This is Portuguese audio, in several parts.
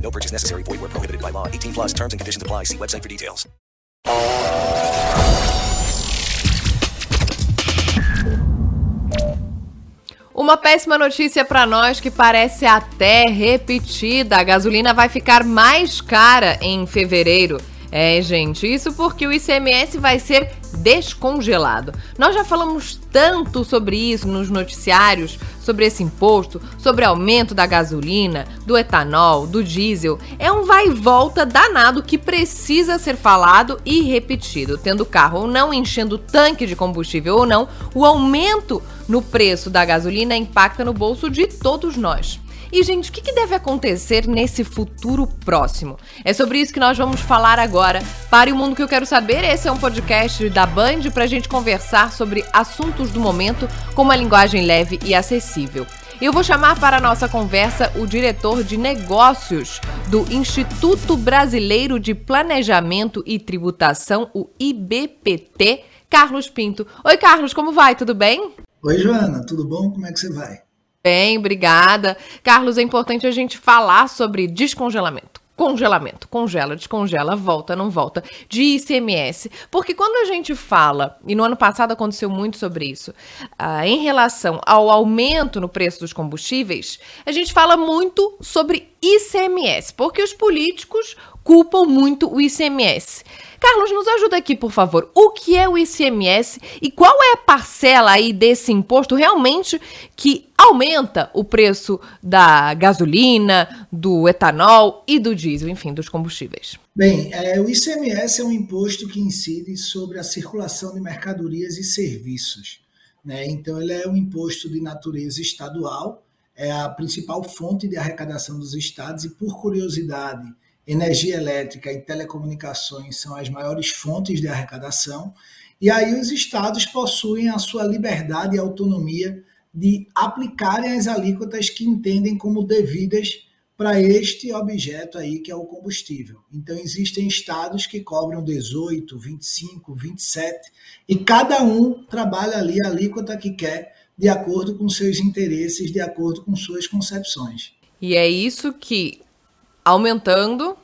No purchase necessary. Void where prohibited by law. 18 plus terms and conditions apply. See website for details. Uma péssima notícia para nós que parece até repetida. A gasolina vai ficar mais cara em fevereiro. É, gente, isso porque o ICMS vai ser descongelado. Nós já falamos tanto sobre isso nos noticiários, sobre esse imposto, sobre aumento da gasolina, do etanol, do diesel. É um vai e volta danado que precisa ser falado e repetido. Tendo carro ou não, enchendo tanque de combustível ou não, o aumento no preço da gasolina impacta no bolso de todos nós. E, gente, o que deve acontecer nesse futuro próximo? É sobre isso que nós vamos falar agora. Para o Mundo que eu quero saber, esse é um podcast da Band para a gente conversar sobre assuntos do momento com uma linguagem leve e acessível. Eu vou chamar para a nossa conversa o diretor de negócios do Instituto Brasileiro de Planejamento e Tributação, o IBPT, Carlos Pinto. Oi, Carlos, como vai? Tudo bem? Oi, Joana, tudo bom? Como é que você vai? Bem, obrigada. Carlos, é importante a gente falar sobre descongelamento. Congelamento, congela, descongela, volta, não volta, de ICMS. Porque quando a gente fala, e no ano passado aconteceu muito sobre isso, uh, em relação ao aumento no preço dos combustíveis, a gente fala muito sobre ICMS, porque os políticos culpam muito o ICMS. Carlos, nos ajuda aqui, por favor. O que é o ICMS e qual é a parcela aí desse imposto realmente que aumenta o preço da gasolina, do etanol e do diesel, enfim, dos combustíveis? Bem, é, o ICMS é um imposto que incide sobre a circulação de mercadorias e serviços. Né? Então, ele é um imposto de natureza estadual, é a principal fonte de arrecadação dos estados e, por curiosidade, energia elétrica e telecomunicações são as maiores fontes de arrecadação, e aí os estados possuem a sua liberdade e autonomia de aplicarem as alíquotas que entendem como devidas para este objeto aí que é o combustível. Então existem estados que cobram 18, 25, 27 e cada um trabalha ali a alíquota que quer de acordo com seus interesses, de acordo com suas concepções. E é isso que aumentando,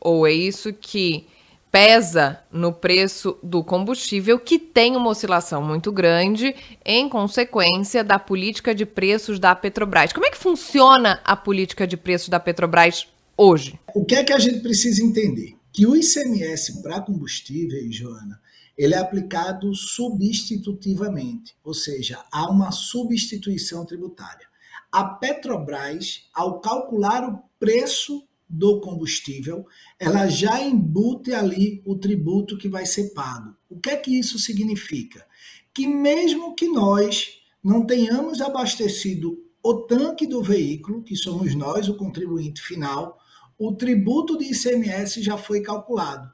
ou é isso que pesa no preço do combustível, que tem uma oscilação muito grande em consequência da política de preços da Petrobras. Como é que funciona a política de preços da Petrobras hoje? O que é que a gente precisa entender? Que o ICMS para combustíveis, Joana, ele é aplicado substitutivamente, ou seja, há uma substituição tributária. A Petrobras, ao calcular o preço do combustível, ela já embute ali o tributo que vai ser pago. O que é que isso significa? Que mesmo que nós não tenhamos abastecido o tanque do veículo, que somos nós, o contribuinte final, o tributo de ICMS já foi calculado.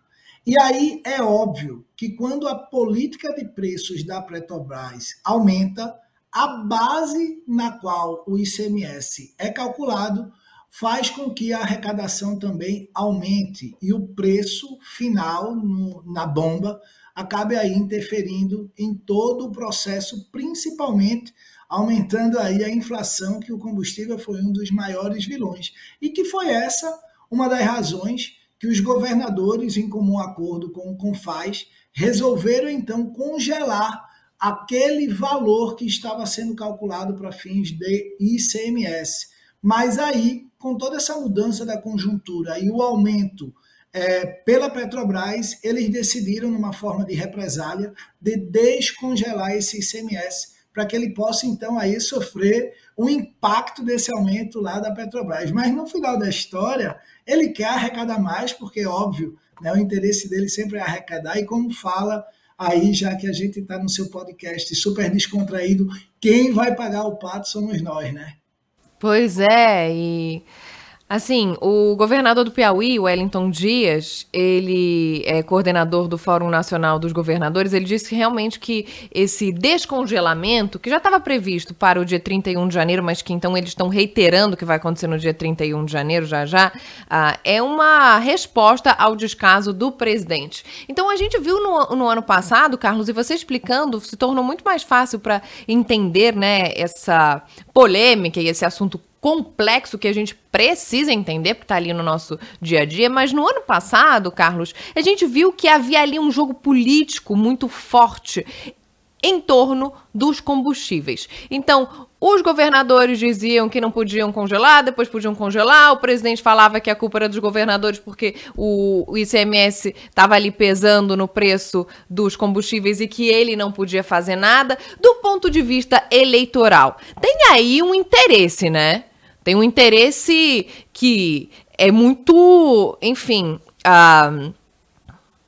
E aí é óbvio que quando a política de preços da Petrobras aumenta, a base na qual o ICMS é calculado faz com que a arrecadação também aumente e o preço final no, na bomba acabe aí interferindo em todo o processo, principalmente aumentando aí a inflação, que o combustível foi um dos maiores vilões. E que foi essa uma das razões que os governadores, em comum acordo com o CONFAS, resolveram então congelar aquele valor que estava sendo calculado para fins de ICMS. Mas aí com toda essa mudança da conjuntura e o aumento é, pela Petrobras, eles decidiram, numa forma de represália, de descongelar esse ICMS para que ele possa, então, aí sofrer o impacto desse aumento lá da Petrobras. Mas no final da história, ele quer arrecadar mais, porque, óbvio, né, o interesse dele sempre é arrecadar, e como fala aí, já que a gente está no seu podcast super descontraído, quem vai pagar o pato somos nós, né? Pois é, e Assim, o governador do Piauí, Wellington Dias, ele é coordenador do Fórum Nacional dos Governadores, ele disse realmente que esse descongelamento, que já estava previsto para o dia 31 de janeiro, mas que então eles estão reiterando que vai acontecer no dia 31 de janeiro, já já, uh, é uma resposta ao descaso do presidente. Então a gente viu no, no ano passado, Carlos, e você explicando, se tornou muito mais fácil para entender né, essa polêmica e esse assunto complexo que a gente precisa entender, porque está ali no nosso dia a dia. Mas no ano passado, Carlos, a gente viu que havia ali um jogo político muito forte em torno dos combustíveis. Então, os governadores diziam que não podiam congelar, depois podiam congelar. O presidente falava que a culpa era dos governadores porque o, ICMS estava ali pesando no preço dos combustíveis e que ele não podia fazer nada. Do ponto de vista eleitoral, tem aí um interesse, né? Tem um interesse que é muito, enfim, uh,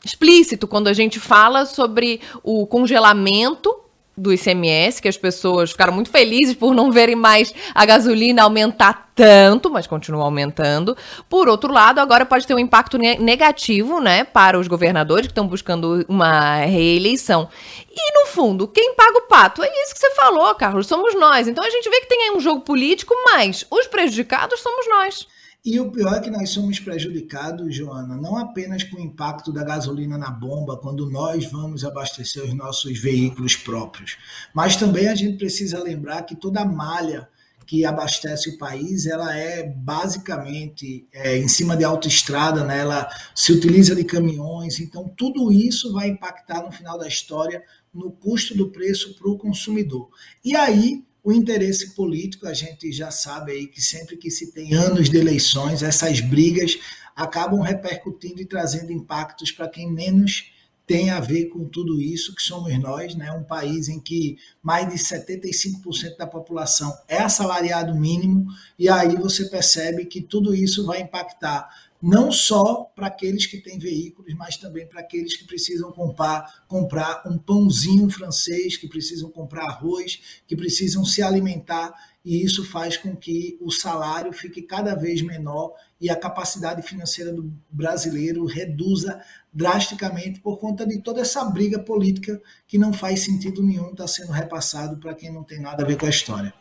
explícito quando a gente fala sobre o congelamento do ICMS, que as pessoas ficaram muito felizes por não verem mais a gasolina aumentar tanto, mas continua aumentando. Por outro lado, agora pode ter um impacto negativo, né, para os governadores que estão buscando uma reeleição. E no fundo, quem paga o pato? É isso que você falou, Carlos, somos nós. Então a gente vê que tem aí um jogo político, mas os prejudicados somos nós. E o pior é que nós somos prejudicados, Joana, não apenas com o impacto da gasolina na bomba, quando nós vamos abastecer os nossos veículos próprios, mas também a gente precisa lembrar que toda a malha que abastece o país, ela é basicamente é, em cima de autoestrada, né? ela se utiliza de caminhões, então tudo isso vai impactar no final da história no custo do preço para o consumidor. E aí, o interesse político, a gente já sabe aí que sempre que se tem anos de eleições, essas brigas acabam repercutindo e trazendo impactos para quem menos tem a ver com tudo isso que somos nós, né? Um país em que mais de 75% da população é assalariado mínimo, e aí você percebe que tudo isso vai impactar não só para aqueles que têm veículos, mas também para aqueles que precisam comprar, comprar um pãozinho francês, que precisam comprar arroz, que precisam se alimentar, e isso faz com que o salário fique cada vez menor e a capacidade financeira do brasileiro reduza drasticamente por conta de toda essa briga política que não faz sentido nenhum estar tá sendo repassado para quem não tem nada a ver com a história.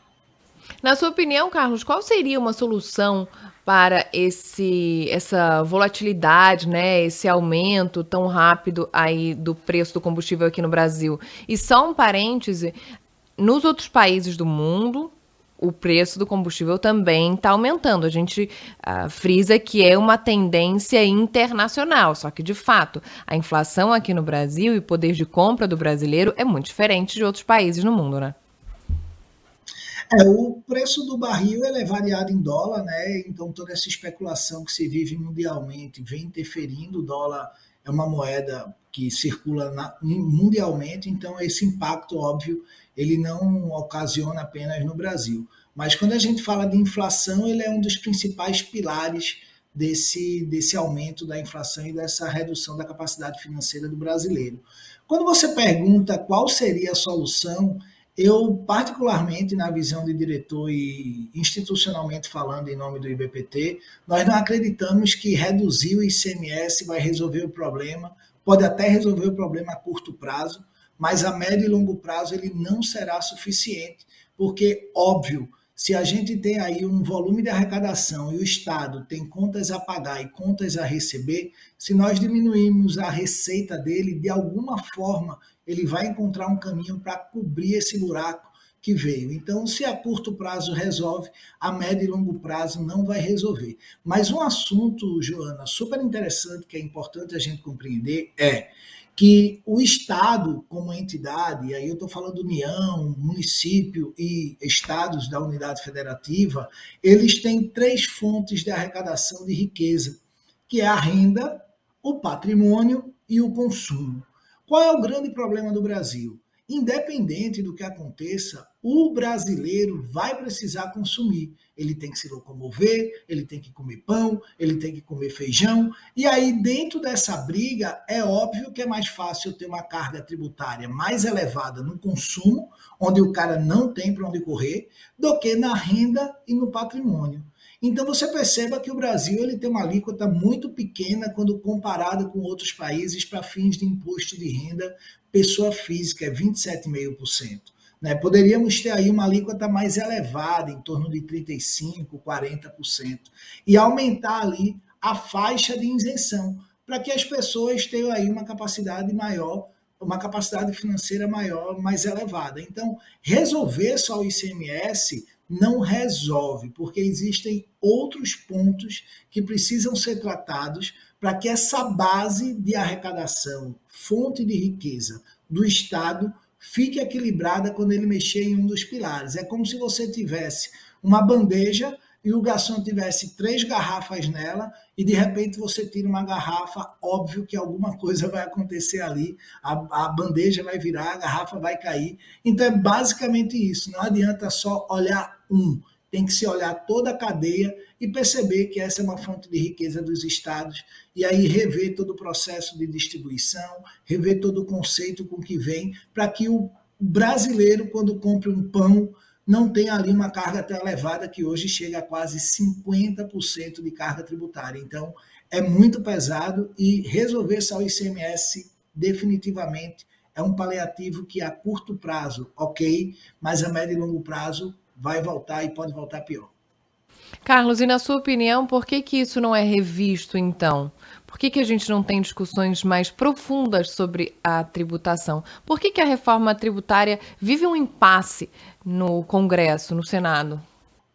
Na sua opinião, Carlos, qual seria uma solução para esse essa volatilidade, né, esse aumento tão rápido aí do preço do combustível aqui no Brasil? E só um parêntese, nos outros países do mundo, o preço do combustível também está aumentando. A gente uh, frisa que é uma tendência internacional, só que de fato a inflação aqui no Brasil e o poder de compra do brasileiro é muito diferente de outros países no mundo, né? É, o preço do barril é variado em dólar, né? Então toda essa especulação que se vive mundialmente vem interferindo. O dólar é uma moeda que circula na, mundialmente, então esse impacto óbvio ele não ocasiona apenas no Brasil. Mas quando a gente fala de inflação, ele é um dos principais pilares desse, desse aumento da inflação e dessa redução da capacidade financeira do brasileiro. Quando você pergunta qual seria a solução, eu, particularmente, na visão de diretor e institucionalmente falando em nome do IBPT, nós não acreditamos que reduzir o ICMS vai resolver o problema, pode até resolver o problema a curto prazo, mas a médio e longo prazo ele não será suficiente, porque, óbvio, se a gente tem aí um volume de arrecadação e o Estado tem contas a pagar e contas a receber, se nós diminuirmos a receita dele, de alguma forma ele vai encontrar um caminho para cobrir esse buraco que veio. Então, se a curto prazo resolve, a médio e longo prazo não vai resolver. Mas um assunto, Joana, super interessante que é importante a gente compreender é que o Estado, como entidade, e aí eu estou falando União, município e estados da unidade federativa, eles têm três fontes de arrecadação de riqueza, que é a renda, o patrimônio e o consumo. Qual é o grande problema do Brasil? Independente do que aconteça, o brasileiro vai precisar consumir. Ele tem que se locomover, ele tem que comer pão, ele tem que comer feijão. E aí, dentro dessa briga, é óbvio que é mais fácil ter uma carga tributária mais elevada no consumo, onde o cara não tem para onde correr, do que na renda e no patrimônio. Então você perceba que o Brasil ele tem uma alíquota muito pequena quando comparado com outros países para fins de imposto de renda pessoa física, é 27,5%. Né? Poderíamos ter aí uma alíquota mais elevada, em torno de 35%, 40%, e aumentar ali a faixa de isenção, para que as pessoas tenham aí uma capacidade maior, uma capacidade financeira maior, mais elevada. Então, resolver só o ICMS não resolve, porque existem outros pontos que precisam ser tratados para que essa base de arrecadação, fonte de riqueza do Estado, fique equilibrada quando ele mexer em um dos pilares. É como se você tivesse uma bandeja e o garçom tivesse três garrafas nela e de repente você tira uma garrafa, óbvio que alguma coisa vai acontecer ali, a, a bandeja vai virar, a garrafa vai cair. Então é basicamente isso. Não adianta só olhar um, tem que se olhar toda a cadeia e perceber que essa é uma fonte de riqueza dos estados e aí rever todo o processo de distribuição, rever todo o conceito com que vem, para que o brasileiro, quando compre um pão, não tenha ali uma carga tão elevada que hoje chega a quase 50% de carga tributária. Então, é muito pesado e resolver só o ICMS definitivamente é um paliativo que a curto prazo, ok, mas a médio e longo prazo vai voltar e pode voltar pior. Carlos, e na sua opinião, por que, que isso não é revisto então? Por que, que a gente não tem discussões mais profundas sobre a tributação? Por que, que a reforma tributária vive um impasse no Congresso, no Senado?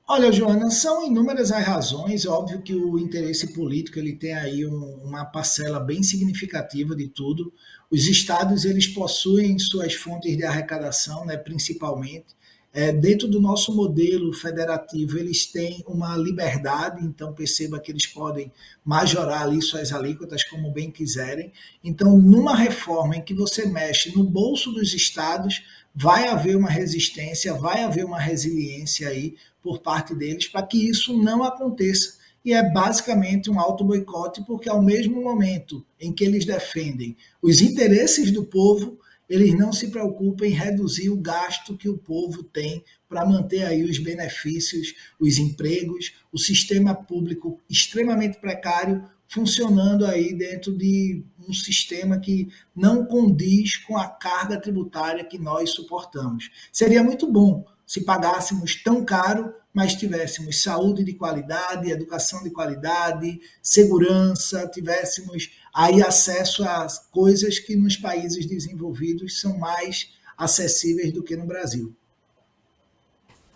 Olha, Joana, são inúmeras as razões. Óbvio que o interesse político ele tem aí um, uma parcela bem significativa de tudo. Os estados eles possuem suas fontes de arrecadação, né, principalmente. É, dentro do nosso modelo federativo, eles têm uma liberdade, então perceba que eles podem majorar ali suas alíquotas como bem quiserem. Então, numa reforma em que você mexe no bolso dos estados, vai haver uma resistência, vai haver uma resiliência aí por parte deles para que isso não aconteça. E é basicamente um auto-boicote, porque ao mesmo momento em que eles defendem os interesses do povo, eles não se preocupam em reduzir o gasto que o povo tem para manter aí os benefícios, os empregos, o sistema público extremamente precário funcionando aí dentro de um sistema que não condiz com a carga tributária que nós suportamos. Seria muito bom se pagássemos tão caro, mas tivéssemos saúde de qualidade, educação de qualidade, segurança, tivéssemos aí acesso a coisas que nos países desenvolvidos são mais acessíveis do que no Brasil.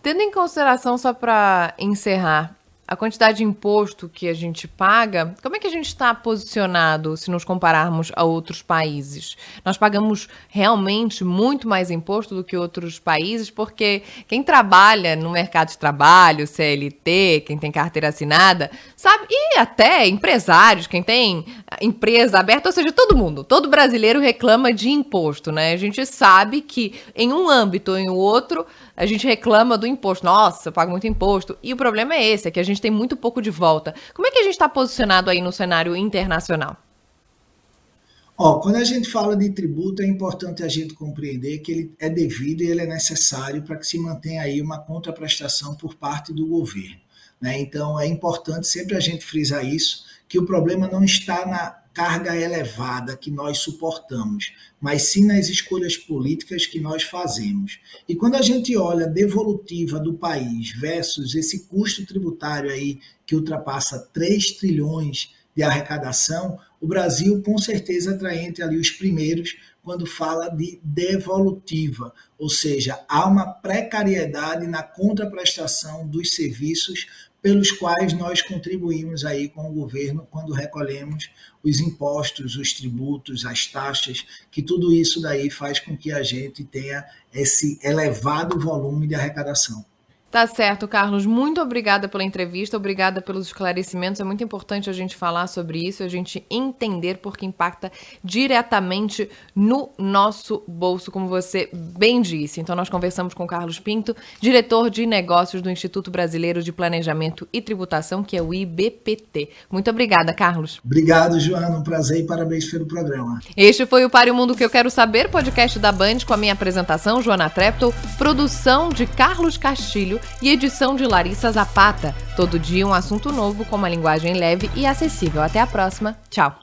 Tendo em consideração, só para encerrar, a quantidade de imposto que a gente paga, como é que a gente está posicionado se nos compararmos a outros países? Nós pagamos realmente muito mais imposto do que outros países, porque quem trabalha no mercado de trabalho, CLT, quem tem carteira assinada, sabe, e até empresários, quem tem empresa aberta, ou seja, todo mundo, todo brasileiro reclama de imposto, né? A gente sabe que em um âmbito ou em outro, a gente reclama do imposto. Nossa, eu pago muito imposto. E o problema é esse, é que a gente tem muito pouco de volta. Como é que a gente está posicionado aí no cenário internacional? Ó, quando a gente fala de tributo, é importante a gente compreender que ele é devido e ele é necessário para que se mantenha aí uma contraprestação por parte do governo. Né? Então, é importante sempre a gente frisar isso, que o problema não está na carga elevada que nós suportamos, mas sim nas escolhas políticas que nós fazemos. E quando a gente olha a devolutiva do país versus esse custo tributário aí que ultrapassa 3 trilhões de arrecadação, o Brasil com certeza entre ali os primeiros quando fala de devolutiva, ou seja, há uma precariedade na contraprestação dos serviços pelos quais nós contribuímos aí com o governo quando recolhemos os impostos, os tributos, as taxas, que tudo isso daí faz com que a gente tenha esse elevado volume de arrecadação. Tá certo, Carlos. Muito obrigada pela entrevista, obrigada pelos esclarecimentos. É muito importante a gente falar sobre isso, a gente entender porque impacta diretamente no nosso bolso, como você bem disse. Então, nós conversamos com Carlos Pinto, diretor de negócios do Instituto Brasileiro de Planejamento e Tributação, que é o IBPT. Muito obrigada, Carlos. Obrigado, Joana. Um prazer e parabéns pelo programa. Este foi o Pare o Mundo que eu quero saber, podcast da Band com a minha apresentação, Joana Treptow, produção de Carlos Castilho e edição de Larissa Zapata. Todo dia um assunto novo com uma linguagem leve e acessível. Até a próxima. Tchau.